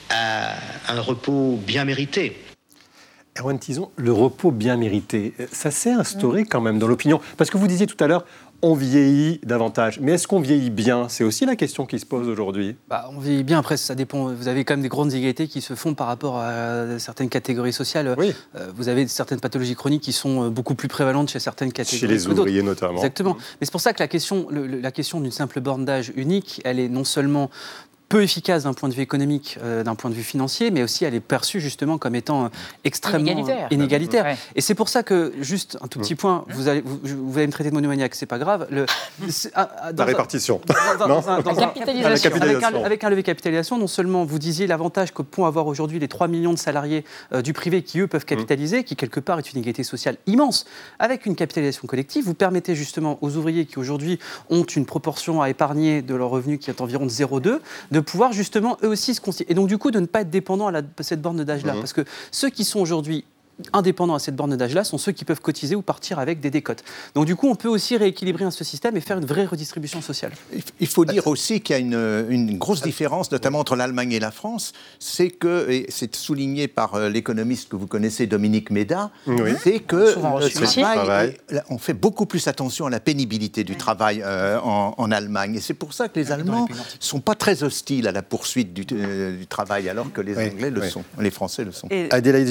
à un repos bien mérité, Erwan Tison, le repos bien mérité, ça s'est instauré quand même dans l'opinion. Parce que vous disiez tout à l'heure, on vieillit davantage. Mais est-ce qu'on vieillit bien? C'est aussi la question qui se pose aujourd'hui. Bah, on vieillit bien, après ça dépend. Vous avez quand même des grandes inégalités qui se font par rapport à certaines catégories sociales. Oui. Euh, vous avez certaines pathologies chroniques qui sont euh, beaucoup plus prévalentes chez certaines catégories. Chez les ouvriers notamment. Exactement. Mais c'est pour ça que la question, la question d'une simple borne d'âge unique, elle est non seulement peu efficace d'un point de vue économique, euh, d'un point de vue financier, mais aussi elle est perçue justement comme étant euh, extrêmement inégalitaire. Et c'est pour ça que, juste un tout petit point, vous allez, vous, allez me traiter de monomaniaque, c'est pas grave. Le, ah, ah, la répartition. Avec, un, levier capitalisation, non seulement vous disiez l'avantage que pourront avoir aujourd'hui les 3 millions de salariés euh, du privé qui, eux, peuvent mmh. capitaliser, qui quelque part est une inégalité sociale immense. Avec une capitalisation collective, vous permettez justement aux ouvriers qui aujourd'hui ont une proportion à épargner de leur revenu qui est environ de 0,2, de pouvoir justement eux aussi se constituer. Et donc du coup de ne pas être dépendant à, cette borne d'âge-là. Mmh. Parce que ceux qui sont aujourd'hui indépendants à cette borne d'âge-là sont ceux qui peuvent cotiser ou partir avec des décotes. Donc du coup, on peut aussi rééquilibrer ce système et faire une vraie redistribution sociale. Il faut dire aussi qu'il y a une, grosse différence, notamment entre l'Allemagne et la France, c'est que, et c'est souligné par euh, l'économiste que vous connaissez, Dominique Méda, c'est que on fait beaucoup plus attention à la pénibilité du travail euh, en, Allemagne. Et c'est pour ça que les Allemands ne sont pas très hostiles à la poursuite du, euh, travail, alors que les Anglais le sont, les Français le sont. Adélaïde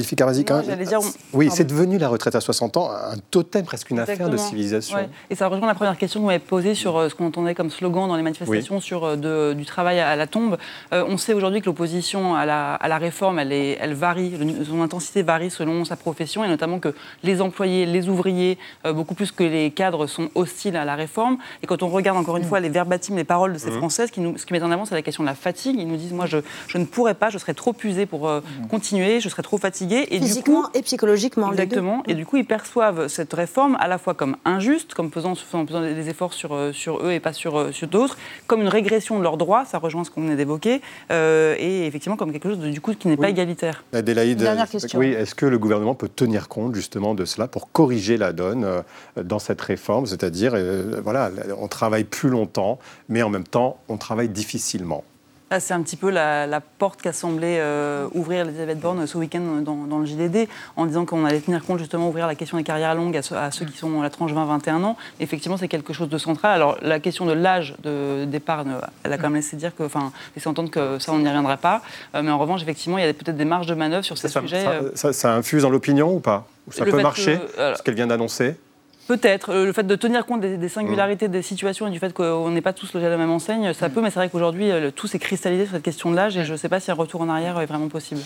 Oui, c'est devenu la retraite à 60 ans un totem, presque une affaire de civilisation. Et ça rejoint la première question que vous m'avez posée sur euh, ce qu'on entendait comme slogan dans les manifestations sur euh, du travail à la tombe. Euh, on sait aujourd'hui que l'opposition à la, réforme, elle, est, elle varie, son intensité varie selon sa profession, et notamment que les employés, les ouvriers, beaucoup plus que les cadres, sont hostiles à la réforme. Et quand on regarde encore une mm. fois les verbatims, les paroles de ces mmh. Françaises, qui nous, ce qui met en avant, c'est la question de la fatigue. Ils nous disent, moi, je, je ne pourrais pas, je serais trop usé pour mm. continuer, je serais trop fatigué. Et Physiquement du coup, et psychologiquement. Exactement. Et du coup, ils perçoivent cette réforme à la fois comme injuste, comme faisant, faisant des efforts sur, euh, sur eux et pas sur, euh, sur d'autres, comme une régression de leurs droits, ça rejoint ce qu'on venait d'évoquer, euh, et effectivement comme quelque chose de, du coup qui n'est pas égalitaire. Adélaïde, Dernière question. Oui, est-ce que le gouvernement peut tenir compte justement de cela pour corriger la donne dans cette réforme, c'est-à-dire voilà, on travaille plus longtemps, mais en même temps, on travaille difficilement ah, c'est un petit peu la, porte qu'a semblé euh, ouvrir Elisabeth Borne ce week-end dans, le JDD, en disant qu'on allait tenir compte justement ouvrir la question des carrières longues à, ceux, qui sont dans la tranche 20-21 ans. Effectivement, c'est quelque chose de central. Alors, la question de l'âge de départ, elle a quand même laissé dire que, enfin, laissé entendre que ça, on n'y reviendrait pas. Euh, mais en revanche, effectivement, il y a peut-être des marges de manœuvre sur ces sujets. Euh. Ça, ça, infuse dans l'opinion ou pas? Ça peut marcher, ce qu'elle vient d'annoncer? Peut-être. Euh, le fait de tenir compte des, singularités des situations et du fait qu'on n'est pas tous logés à la même enseigne, ça mm. peut, mais c'est vrai qu'aujourd'hui, euh, tout s'est cristallisé sur cette question de l'âge et je ne sais pas si un retour en arrière est vraiment possible.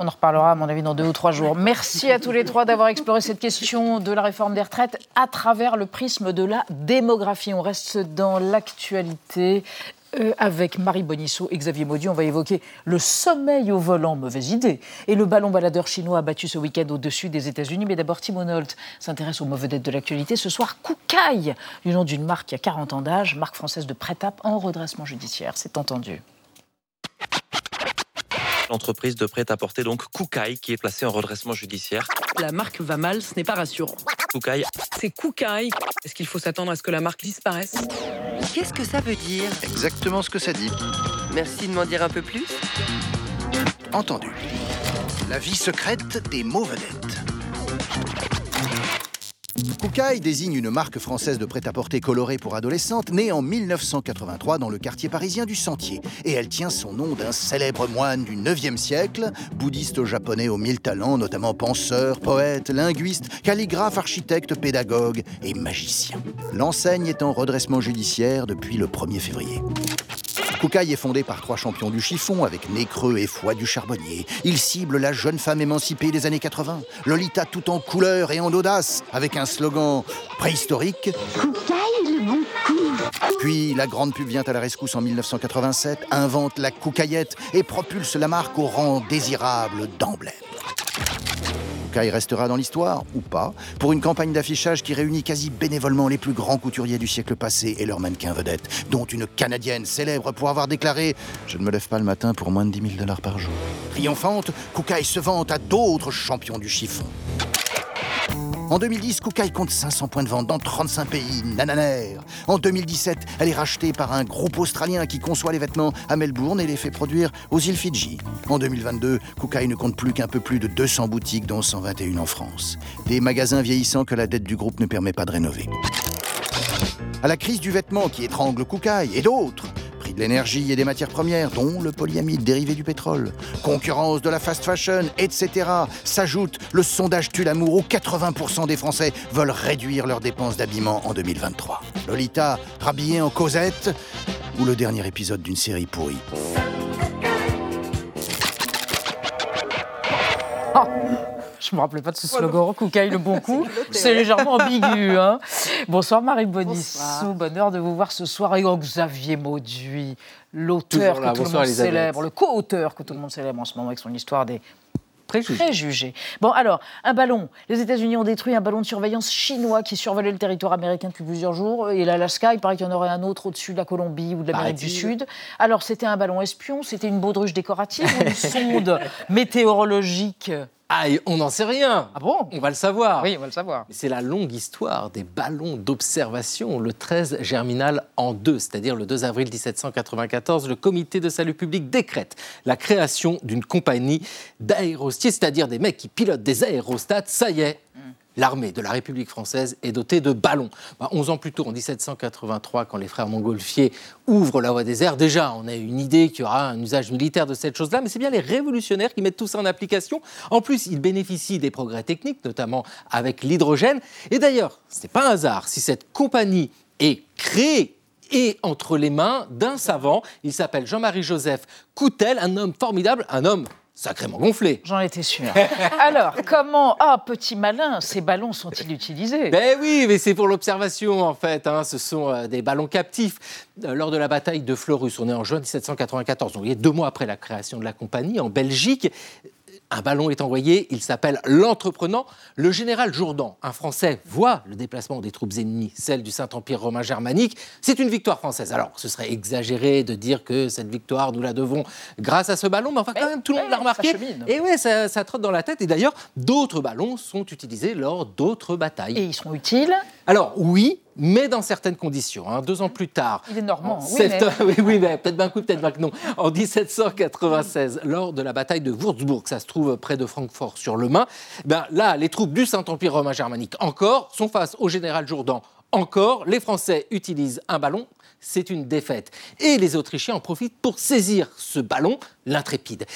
On en reparlera, à mon avis, dans deux ou trois jours. Merci à tous les trois d'avoir exploré cette question de la réforme des retraites à travers le prisme de la démographie. On reste dans l'actualité. Euh, avec Marie Bonisseau et Xavier Maudu, on va évoquer le sommeil au volant, mauvaise idée, et le ballon baladeur chinois abattu ce week-end au-dessus des États-Unis. Mais d'abord, Timon Holt s'intéresse aux mauvaises dettes de l'actualité. Ce soir, Koukaï, du nom d'une marque qui a 40 ans d'âge, marque française de prêt en redressement judiciaire. C'est entendu. L'entreprise de prêt-à-porter, donc Koukaï, qui est placée en redressement judiciaire. La marque va mal, ce n'est pas rassurant. Koukaï. C'est Koukaï. Est-ce qu'il faut s'attendre à ce que la marque disparaisse? Qu'est-ce que ça veut dire? Exactement ce que ça dit. Merci de m'en dire un peu plus. Entendu. La vie secrète des mots vedettes. Koukaï désigne une marque française de prêt-à-porter coloré pour adolescentes née en 1983 dans le quartier parisien du Sentier. Et elle tient son nom d'un célèbre moine du 9e siècle, bouddhiste japonais aux mille talents, notamment penseur, poète, linguiste, calligraphe, architecte, pédagogue et magicien. L'enseigne est en redressement judiciaire depuis le 1er février. Koukaï est fondé par trois champions du chiffon avec nez creux et foie du charbonnier. Il cible la jeune femme émancipée des années 80, Lolita tout en couleur et en audace, avec un slogan préhistorique. Koukaï le bon coup. Puis la grande pub vient à la rescousse en 1987, invente la Koukaïette et propulse la marque au rang désirable d'emblème. Kai restera dans l'histoire, ou pas, pour une campagne d'affichage qui réunit quasi bénévolement les plus grands couturiers du siècle passé et leurs mannequins vedettes, dont une Canadienne célèbre pour avoir déclaré « Je ne me lève pas le matin pour moins de 10 000 dollars par jour ». Triomphante, Kukai se vante à d'autres champions du chiffon. En 2010, Kukai compte 500 points de vente dans 35 pays, nananaire. En 2017, elle est rachetée par un groupe australien qui conçoit les vêtements à Melbourne et les fait produire aux îles Fidji. En 2022, Kukai ne compte plus qu'un peu plus de 200 boutiques, dont 121 en France. Des magasins vieillissants que la dette du groupe ne permet pas de rénover. À la crise du vêtement qui étrangle Kukai et d'autres, l'énergie et des matières premières, dont le polyamide dérivé du pétrole, concurrence de la fast fashion, etc. S'ajoute le sondage tue l'amour où 80% des Français veulent réduire leurs dépenses d'habillement en 2023. Lolita, rhabillée en Cosette, ou le dernier épisode d'une série pourrie. Je ne me rappelais pas de ce slogan, Koukaï le bon <laughs> coup. C'est légèrement ambigu. Hein. Bonsoir Marie Bonissou, bonheur de vous voir ce soir. Et Xavier Mauduit, l'auteur que tout le monde célèbre, le co-auteur que tout le monde célèbre en ce moment avec son histoire des préjugés. Bon, alors, un ballon. Les États-Unis ont détruit un ballon de surveillance chinois qui survolait le territoire américain depuis plusieurs jours. Et l'Alaska, il paraît qu'il y en aurait un autre au-dessus de la Colombie ou de l'Amérique du Sud. Alors, c'était un ballon espion, c'était une baudruche décorative ou une sonde <laughs> météorologique? Ah, on n'en sait rien. Ah bon? On va le savoir. Oui, on va le savoir. C'est la longue histoire des ballons d'observation. Le 13 germinal en deux, c'est-à-dire le 2 avril 1794, le Comité de salut public décrète la création d'une compagnie d'aérostiers, c'est-à-dire des mecs qui pilotent des aérostats. Ça y est, l'armée de la République française est dotée de ballons. Bah, 11 ans plus tôt, en 1783, quand les frères Montgolfier ouvrent la voie des airs, déjà, on a une idée qu'il y aura un usage militaire de cette chose-là, mais c'est bien les révolutionnaires qui mettent tout ça en application. En plus, ils bénéficient des progrès techniques, notamment avec l'hydrogène. Et d'ailleurs, ce n'est pas un hasard si cette compagnie est créée et entre les mains d'un savant. Il s'appelle Jean-Marie Joseph Coutel, un homme formidable, un homme sacrément gonflé. J'en étais sûr. <laughs> Alors, comment, ah, petit malin, ces ballons sont-ils utilisés? Ben oui, mais c'est pour l'observation, en fait. Hein. Ce sont euh, des ballons captifs. Euh, lors de la bataille de Fleurus, on est en juin 1794, donc il y a deux mois après la création de la compagnie, en Belgique, un ballon est envoyé, il s'appelle l'entreprenant. Le général Jourdan, un Français, voit le déplacement des troupes ennemies, celle du Saint-Empire romain germanique. C'est une victoire française. Alors, ce serait exagéré de dire que cette victoire, nous la devons grâce à ce ballon, mais enfin, quand même, tout le monde l'a remarqué. Et ouais, ça, ça trotte dans la tête. Et d'ailleurs, d'autres ballons sont utilisés lors d'autres batailles. Et ils seront utiles Alors, oui, mais dans certaines conditions. Hein. Deux ans plus tard. Il est normand, oui, mais... <laughs> oui, oui, mais peut-être bien coup, peut-être bien que non. En 1796, lors de la bataille de Würzburg, ça se trouve près de Francfort sur le Main, ben là, les troupes du Saint-Empire romain germanique encore sont face au général Jourdan encore, les Français utilisent un ballon, c'est une défaite. Et les Autrichiens en profitent pour saisir ce ballon, l'intrépide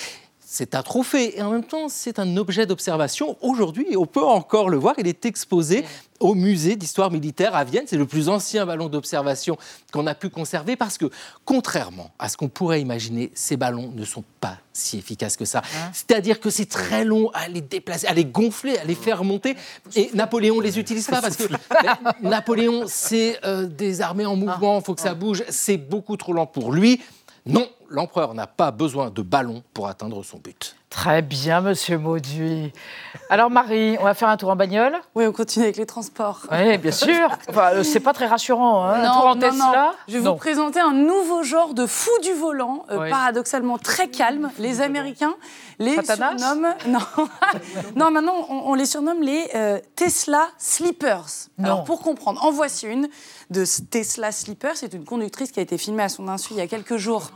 c'est un trophée et en même temps c'est un objet d'observation. Aujourd'hui, on peut encore le voir, il est exposé au musée d'histoire militaire à Vienne. C'est le plus ancien ballon d'observation qu'on a pu conserver parce que, contrairement à ce qu'on pourrait imaginer, ces ballons ne sont pas si efficaces que ça. Hein C'est-à-dire que c'est très long à les déplacer, à les gonfler, à les faire monter. Et Napoléon les utilise pas parce que <laughs> Napoléon, c'est euh, des armées en mouvement, il faut que ça bouge. C'est beaucoup trop lent pour lui. Non, l'empereur n'a pas besoin de ballon pour atteindre son but. Très bien, monsieur Mauduit. Alors, Marie, on va faire un tour en bagnole Oui, on continue avec les transports. Oui, bien sûr. Enfin, c'est pas très rassurant. Hein, non, un tour en non, Tesla. Je vais vous présenter un nouveau genre de fou du volant, euh, paradoxalement très calme. Les Américains les surnomment. Non, <laughs> non maintenant, on, les surnomme les euh, Tesla Sleepers. Alors, pour comprendre, en voici une de Tesla Sleepers. C'est une conductrice qui a été filmée à son insu il y a quelques jours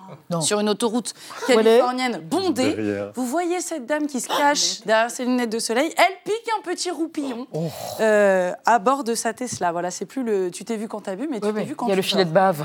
sur une autoroute californienne bondée. Vous voyez cette dame qui se cache derrière ses lunettes de soleil. Elle pique un petit roupillon oh. euh, à bord de sa Tesla. Voilà, c'est plus le tu t'es vu quand t'as vu, mais tu t'es vu quand Il y a le filet de bave.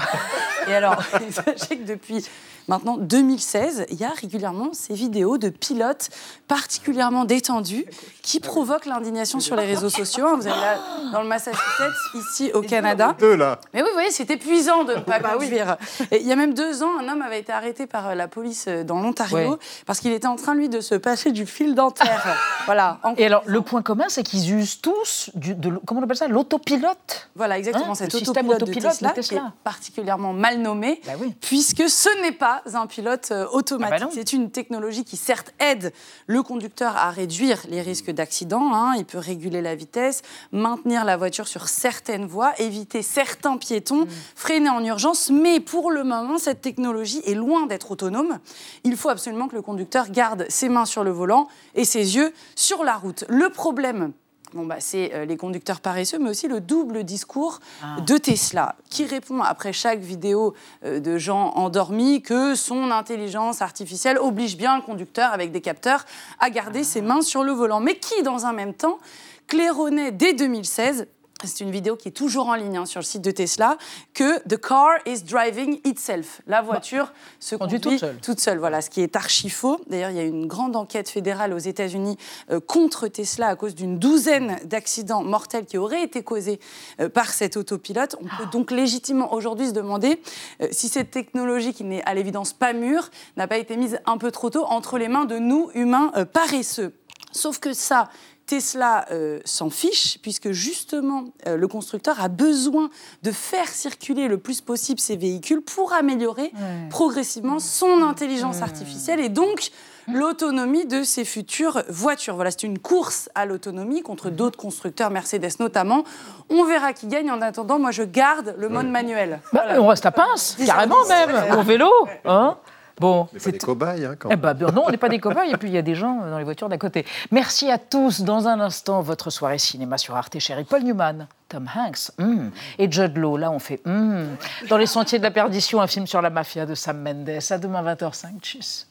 Et alors, <laughs> sachez que depuis maintenant 2016, il y a régulièrement ces vidéos de pilotes particulièrement détendus qui provoquent l'indignation sur les réseaux sociaux. Vous avez là <gasps> dans le Massachusetts, ici au Canada. Deux là. Mais oui, vous voyez, c'est épuisant de ne pas <laughs> bah conduire. il y a même deux ans, un homme avait été arrêté par euh, la police euh, dans l'Ontario parce qu'il était en train, lui, de se passer du fil dentaire. <laughs> voilà. Et alors, le point commun, c'est qu'ils usent tous, du, de, comment on appelle ça, l'autopilote? Voilà, exactement. Hein, cet autopilote, de Tesla, Qui est particulièrement mal nommé, bah puisque ce n'est pas un pilote euh, automatique. Ah bah c'est une technologie qui, certes, aide le conducteur à réduire les risques d'accident. Hein. Il peut réguler la vitesse, maintenir la voiture sur certaines voies, éviter certains piétons, mm. freiner en urgence. Mais pour le moment, cette technologie est loin d'être autonome. Il faut absolument que le conducteur garde ses mains sur le volant et ses yeux sur la route. Le problème, Bon, bah, c'est euh, les conducteurs paresseux, mais aussi le double discours ah. de Tesla, qui répond après chaque vidéo euh, de gens endormis que son intelligence artificielle oblige bien le conducteur avec des capteurs à garder ses mains sur le volant, mais qui, dans un même temps, claironnait dès 2016 c'est une vidéo qui est toujours en ligne hein, sur le site de Tesla, que The car is driving itself. La voiture se conduit, toute seule. toute seule. Voilà, ce qui est archi faux. D'ailleurs, il y a une grande enquête fédérale aux États-Unis euh, contre Tesla à cause d'une douzaine d'accidents mortels qui auraient été causés euh, par cet autopilote. On peut donc légitimement aujourd'hui se demander euh, si cette technologie, qui n'est à l'évidence pas mûre, n'a pas été mise un peu trop tôt entre les mains de nous, humains paresseux. Sauf que ça, Tesla euh, s'en fiche, puisque justement, euh, le constructeur a besoin de faire circuler le plus possible ses véhicules pour améliorer progressivement son intelligence artificielle et donc l'autonomie de ses futures voitures. Voilà, c'est une course à l'autonomie contre d'autres constructeurs, Mercedes notamment. On verra qui gagne. En attendant, moi, je garde le mode manuel. Bah, on reste à pince, carrément même, au vélo. Hein Bon, c'est des cobayes, hein, quand eh ben, non, on n'est pas des cobayes, et puis il y a des gens dans les voitures d'à côté. Merci à tous. Dans un instant, votre soirée cinéma sur Arte Chérie. Paul Newman, Tom Hanks, hmm. et Judd Law. Là, on fait hmm. Dans les sentiers de la perdition, un film sur la mafia de Sam Mendes. À demain 20h05. Tchuss.